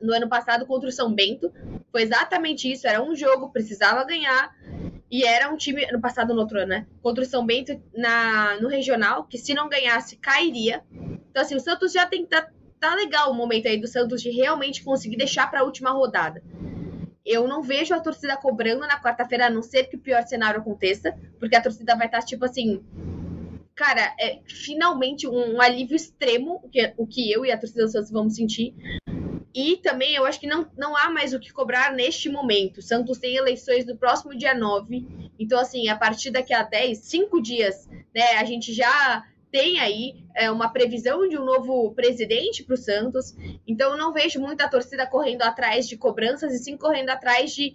no ano passado contra o São Bento. Foi exatamente isso, era um jogo, precisava ganhar. E era um time, no passado, no outro ano, né? Contra o São Bento na, no regional, que se não ganhasse, cairia. Então, assim, o Santos já tem. Tá, tá legal o momento aí do Santos de realmente conseguir deixar para a última rodada. Eu não vejo a torcida cobrando na quarta-feira, a não ser que o pior cenário aconteça, porque a torcida vai estar, tipo assim. Cara, é finalmente um, um alívio extremo, o que, o que eu e a torcida do Santos vamos sentir. E também eu acho que não, não há mais o que cobrar neste momento. Santos tem eleições no próximo dia 9. Então, assim, a partir daqui a 10, 5 dias, né, a gente já tem aí é, uma previsão de um novo presidente para o Santos. Então, não vejo muita torcida correndo atrás de cobranças e sim correndo atrás de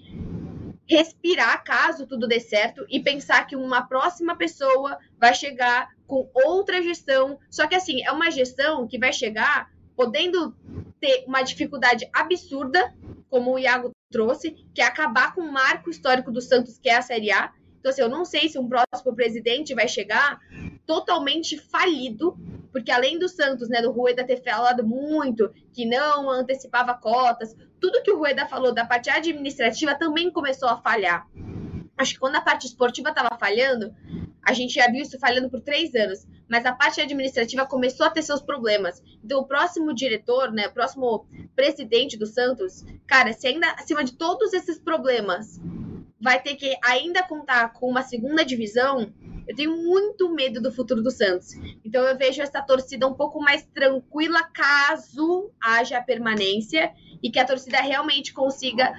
respirar caso tudo dê certo e pensar que uma próxima pessoa vai chegar com outra gestão. Só que assim, é uma gestão que vai chegar podendo ter uma dificuldade absurda, como o Iago trouxe, que é acabar com o marco histórico do Santos, que é a Série A. Então, assim, eu não sei se um próximo presidente vai chegar totalmente falido, porque além do Santos, né, do Rueda ter falado muito, que não antecipava cotas, tudo que o Rueda falou da parte administrativa também começou a falhar. Acho que quando a parte esportiva estava falhando, a gente já viu isso falhando por três anos, mas a parte administrativa começou a ter seus problemas. Então, o próximo diretor, né, o próximo presidente do Santos, cara, se ainda acima de todos esses problemas vai ter que ainda contar com uma segunda divisão, eu tenho muito medo do futuro do Santos. Então eu vejo essa torcida um pouco mais tranquila caso haja permanência e que a torcida realmente consiga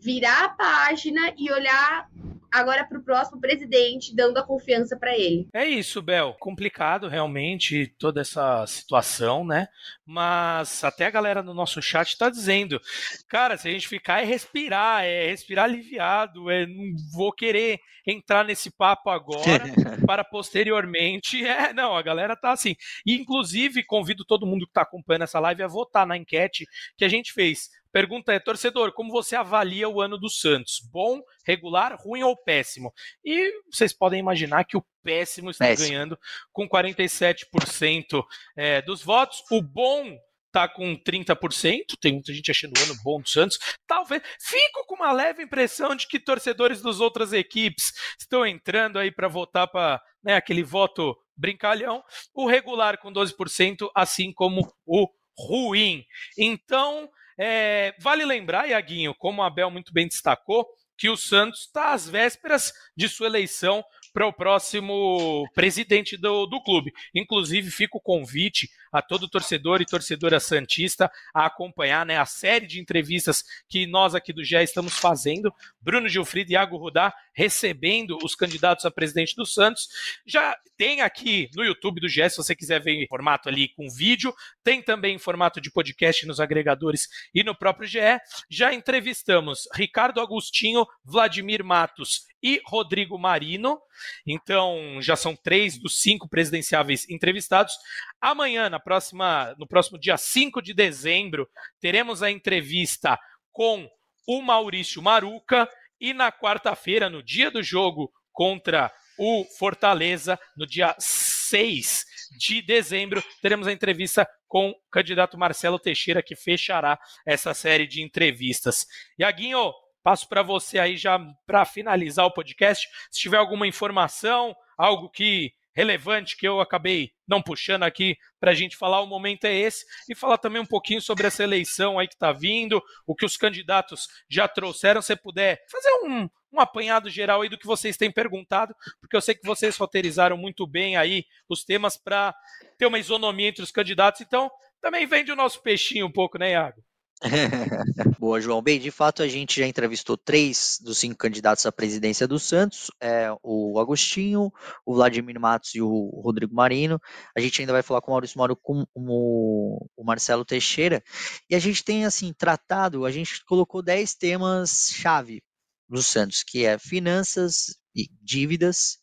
virar a página e olhar agora para o próximo presidente, dando a confiança para ele. É isso, Bel. Complicado realmente toda essa situação, né? Mas até a galera no nosso chat está dizendo, cara, se a gente ficar é respirar, é respirar aliviado, é não vou querer entrar nesse papo agora para posteriormente. É, não, a galera tá assim. E inclusive convido todo mundo que está acompanhando essa live a votar na enquete que a gente fez. Pergunta é, torcedor, como você avalia o ano do Santos? Bom, regular, ruim ou péssimo? E vocês podem imaginar que o péssimo está péssimo. ganhando com 47% é, dos votos. O bom tá com 30%, tem muita gente achando o ano bom do Santos. Talvez. Fico com uma leve impressão de que torcedores das outras equipes estão entrando aí para votar para né, aquele voto brincalhão. O regular com 12%, assim como o ruim. Então, é, vale lembrar, Iaguinho, como a Abel muito bem destacou, que o Santos está às vésperas de sua eleição para o próximo presidente do, do clube. Inclusive, fica o convite a todo torcedor e torcedora Santista a acompanhar né, a série de entrevistas que nós aqui do GE estamos fazendo. Bruno Gilfrido e Iago Rudá recebendo os candidatos a presidente do Santos. Já tem aqui no YouTube do GE, se você quiser ver em formato ali com vídeo, tem também em formato de podcast nos agregadores e no próprio GE. Já entrevistamos Ricardo Agostinho, Vladimir Matos e Rodrigo Marino. Então, já são três dos cinco presidenciáveis entrevistados. Amanhã, na próxima, no próximo dia 5 de dezembro, teremos a entrevista com o Maurício Maruca. E na quarta-feira, no dia do jogo contra o Fortaleza, no dia 6 de dezembro, teremos a entrevista com o candidato Marcelo Teixeira, que fechará essa série de entrevistas. Iaguinho, passo para você aí já para finalizar o podcast. Se tiver alguma informação, algo que relevante que eu acabei não puxando aqui para a gente falar, o momento é esse, e falar também um pouquinho sobre essa eleição aí que está vindo, o que os candidatos já trouxeram, se puder fazer um, um apanhado geral aí do que vocês têm perguntado, porque eu sei que vocês roteirizaram muito bem aí os temas para ter uma isonomia entre os candidatos, então também vende o nosso peixinho um pouco, né, Iago? Boa, João. Bem, de fato, a gente já entrevistou três dos cinco candidatos à presidência do Santos: é, o Agostinho, o Vladimir Matos e o Rodrigo Marino. A gente ainda vai falar com o Maurício Mauro, com o, o Marcelo Teixeira. E a gente tem, assim, tratado, a gente colocou dez temas-chave do Santos, que é finanças e dívidas,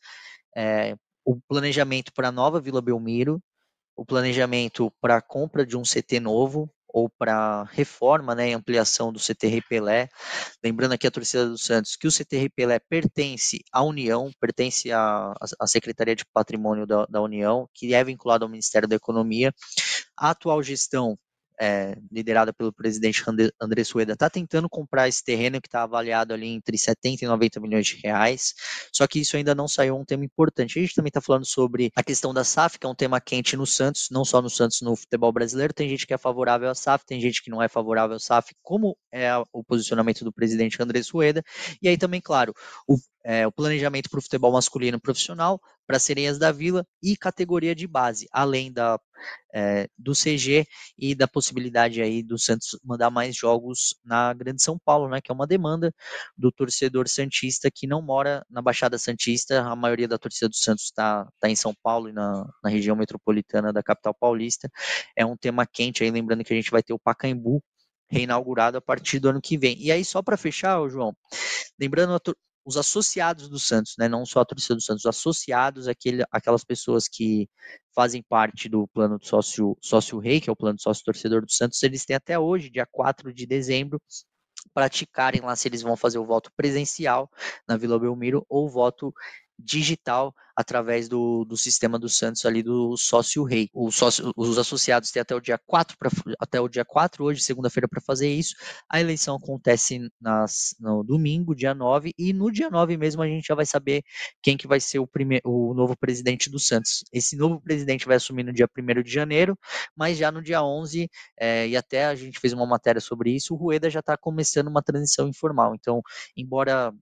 é, o planejamento para a nova Vila Belmiro, o planejamento para a compra de um CT novo, ou para reforma né, ampliação do CTR Pelé. Lembrando aqui a torcida do Santos que o CTR Pelé pertence à União, pertence à, à Secretaria de Patrimônio da, da União, que é vinculado ao Ministério da Economia. A atual gestão é, liderada pelo presidente André Sueda, está tentando comprar esse terreno que está avaliado ali entre 70 e 90 milhões de reais, só que isso ainda não saiu um tema importante. A gente também está falando sobre a questão da SAF, que é um tema quente no Santos, não só no Santos, no futebol brasileiro, tem gente que é favorável à SAF, tem gente que não é favorável à SAF, como é o posicionamento do presidente André Sueda, e aí também, claro, o é, o planejamento para o futebol masculino profissional, para Sereias da Vila e categoria de base, além da, é, do CG e da possibilidade aí do Santos mandar mais jogos na Grande São Paulo, né, que é uma demanda do torcedor santista que não mora na Baixada Santista, a maioria da torcida do Santos está tá em São Paulo e na, na região metropolitana da capital paulista. É um tema quente aí, lembrando que a gente vai ter o Pacaembu reinaugurado a partir do ano que vem. E aí, só para fechar, João, lembrando os associados do Santos, né, não só a torcida do Santos, os associados, aquele, aquelas pessoas que fazem parte do plano do sócio, sócio rei, que é o plano do sócio torcedor do Santos, eles têm até hoje, dia 4 de dezembro, praticarem lá se eles vão fazer o voto presencial na Vila Belmiro ou o voto digital através do, do sistema do Santos ali do sócio rei. O sócio, os associados têm até o dia 4 pra, até o dia 4 hoje, segunda-feira para fazer isso. A eleição acontece nas, no domingo, dia 9, e no dia 9 mesmo a gente já vai saber quem que vai ser o primeiro o novo presidente do Santos. Esse novo presidente vai assumir no dia 1 de janeiro, mas já no dia 11 é, e até a gente fez uma matéria sobre isso, o Rueda já está começando uma transição informal. Então, embora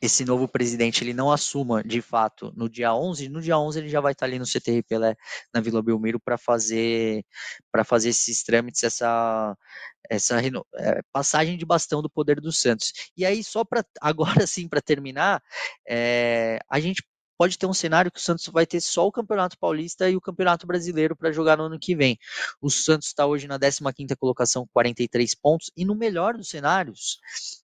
esse novo presidente ele não assuma de fato no dia 11, no dia 11 ele já vai estar ali no CTR Pelé na Vila Belmiro para fazer para fazer esses trâmites, essa essa é, passagem de bastão do poder do Santos. E aí só para agora sim para terminar, é, a gente pode ter um cenário que o Santos vai ter só o Campeonato Paulista e o Campeonato Brasileiro para jogar no ano que vem. O Santos está hoje na 15ª colocação, 43 pontos, e no melhor dos cenários,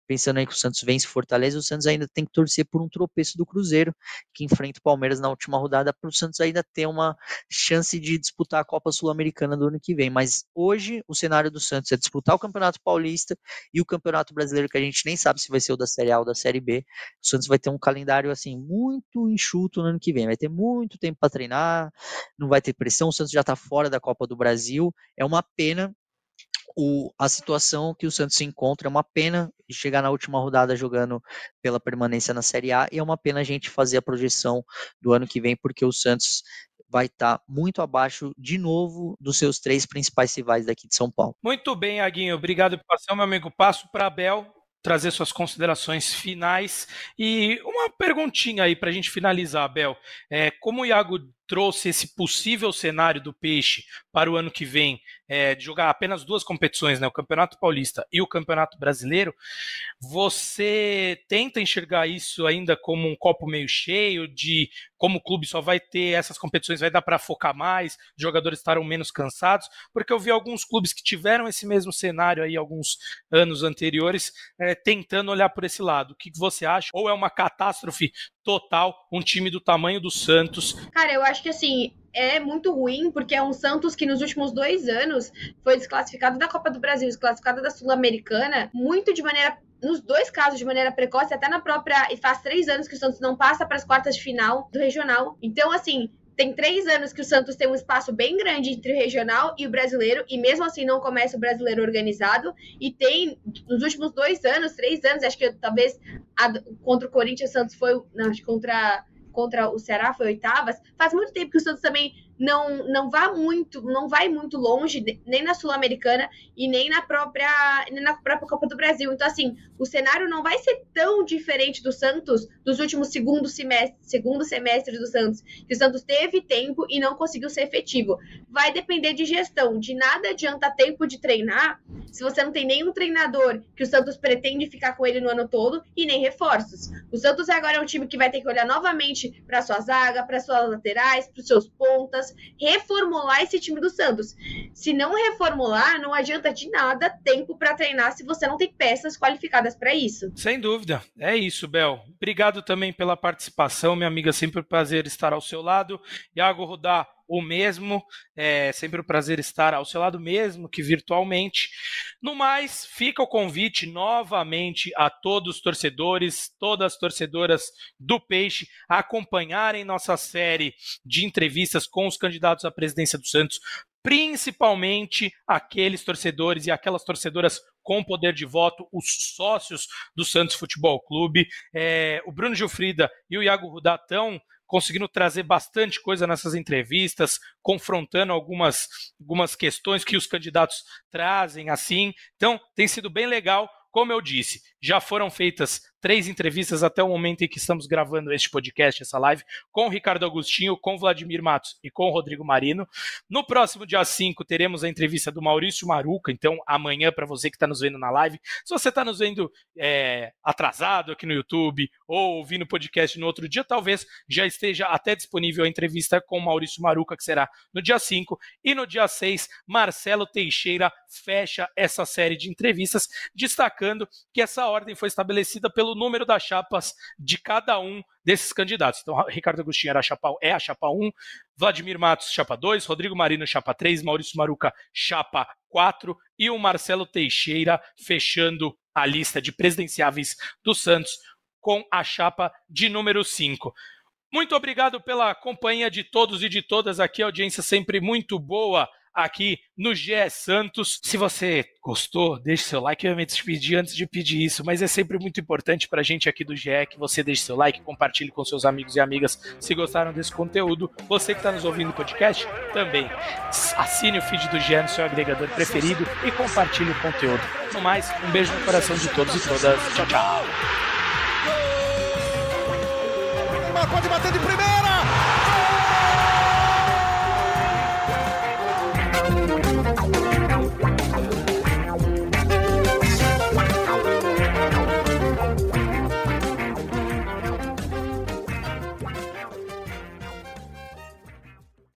pensando aí que o Santos vence Fortaleza, o Santos ainda tem que torcer por um tropeço do Cruzeiro, que enfrenta o Palmeiras na última rodada, para o Santos ainda ter uma chance de disputar a Copa Sul-Americana do ano que vem. Mas hoje o cenário do Santos é disputar o Campeonato Paulista e o Campeonato Brasileiro, que a gente nem sabe se vai ser o da Série A ou da Série B. O Santos vai ter um calendário assim muito enxuto no ano que vem. Vai ter muito tempo para treinar, não vai ter pressão. O Santos já está fora da Copa do Brasil. É uma pena o, a situação que o Santos se encontra. É uma pena chegar na última rodada jogando pela permanência na Série A e é uma pena a gente fazer a projeção do ano que vem, porque o Santos vai estar tá muito abaixo de novo dos seus três principais rivais daqui de São Paulo. Muito bem, Aguinho. Obrigado pela participação, meu amigo. Passo para Abel trazer suas considerações finais e uma perguntinha aí para a gente finalizar, Abel. É, como o Iago trouxe esse possível cenário do Peixe para o ano que vem, é, de jogar apenas duas competições, né, o Campeonato Paulista e o Campeonato Brasileiro, você tenta enxergar isso ainda como um copo meio cheio, de como o clube só vai ter essas competições, vai dar para focar mais, jogadores estarão menos cansados, porque eu vi alguns clubes que tiveram esse mesmo cenário aí alguns anos anteriores, é, tentando olhar por esse lado. O que você acha? Ou é uma catástrofe total um time do tamanho do Santos? Cara, eu acho que assim, é muito ruim, porque é um Santos que nos últimos dois anos foi desclassificado da Copa do Brasil, desclassificado da Sul-Americana, muito de maneira nos dois casos de maneira precoce, até na própria. E faz três anos que o Santos não passa para as quartas de final do regional. Então, assim, tem três anos que o Santos tem um espaço bem grande entre o regional e o brasileiro, e mesmo assim não começa o brasileiro organizado. E tem, nos últimos dois anos, três anos, acho que talvez a, contra o Corinthians, o Santos foi. Não, contra, contra o Ceará foi oitavas. Faz muito tempo que o Santos também não, não vá muito, não vai muito longe, nem na Sul-Americana e nem na própria nem na própria Copa do Brasil. Então, assim, o cenário não vai ser tão diferente do Santos dos últimos segundo semestre, segundo semestre do Santos, que o Santos teve tempo e não conseguiu ser efetivo. Vai depender de gestão. De nada adianta tempo de treinar se você não tem nenhum treinador que o Santos pretende ficar com ele no ano todo e nem reforços. O Santos agora é um time que vai ter que olhar novamente para sua zaga, para suas laterais, para os seus pontas, reformular esse time do Santos. Se não reformular, não adianta de nada tempo para treinar se você não tem peças qualificadas para isso. Sem dúvida. É isso, Bel. Obrigado também pela participação, minha amiga. Sempre um prazer estar ao seu lado. Iago Rudá, o mesmo. É sempre um prazer estar ao seu lado, mesmo que virtualmente. No mais, fica o convite novamente a todos os torcedores, todas as torcedoras do Peixe, a acompanharem nossa série de entrevistas com os candidatos à presidência do Santos, principalmente aqueles torcedores e aquelas torcedoras com poder de voto, os sócios do Santos Futebol Clube. É, o Bruno Gilfrida e o Iago Rudá estão conseguindo trazer bastante coisa nessas entrevistas, confrontando algumas, algumas questões que os candidatos trazem assim. Então, tem sido bem legal. Como eu disse, já foram feitas três entrevistas até o momento em que estamos gravando este podcast, essa live, com o Ricardo Agostinho, com o Vladimir Matos e com o Rodrigo Marino. No próximo dia 5 teremos a entrevista do Maurício Maruca, então amanhã para você que está nos vendo na live. Se você está nos vendo é, atrasado aqui no YouTube ou ouvindo o podcast no outro dia, talvez já esteja até disponível a entrevista com o Maurício Maruca, que será no dia 5. E no dia 6, Marcelo Teixeira fecha essa série de entrevistas, destacando que essa ordem foi estabelecida pelo número das chapas de cada um desses candidatos. Então, Ricardo Agostinho era a chapa, é a chapa 1, Vladimir Matos, chapa 2, Rodrigo Marino, chapa 3, Maurício Maruca, chapa 4 e o Marcelo Teixeira fechando a lista de presidenciáveis do Santos com a chapa de número 5. Muito obrigado pela companhia de todos e de todas aqui, audiência sempre muito boa aqui no GE Santos. Se você gostou, deixe seu like. Eu ia me despedir antes de pedir isso, mas é sempre muito importante para a gente aqui do GE que você deixe seu like, compartilhe com seus amigos e amigas se gostaram desse conteúdo. Você que está nos ouvindo no podcast, também assine o feed do GE no seu agregador preferido e compartilhe o conteúdo. No mais, um beijo no coração de todos e todas. Tchau, tchau. Pode bater de primeira!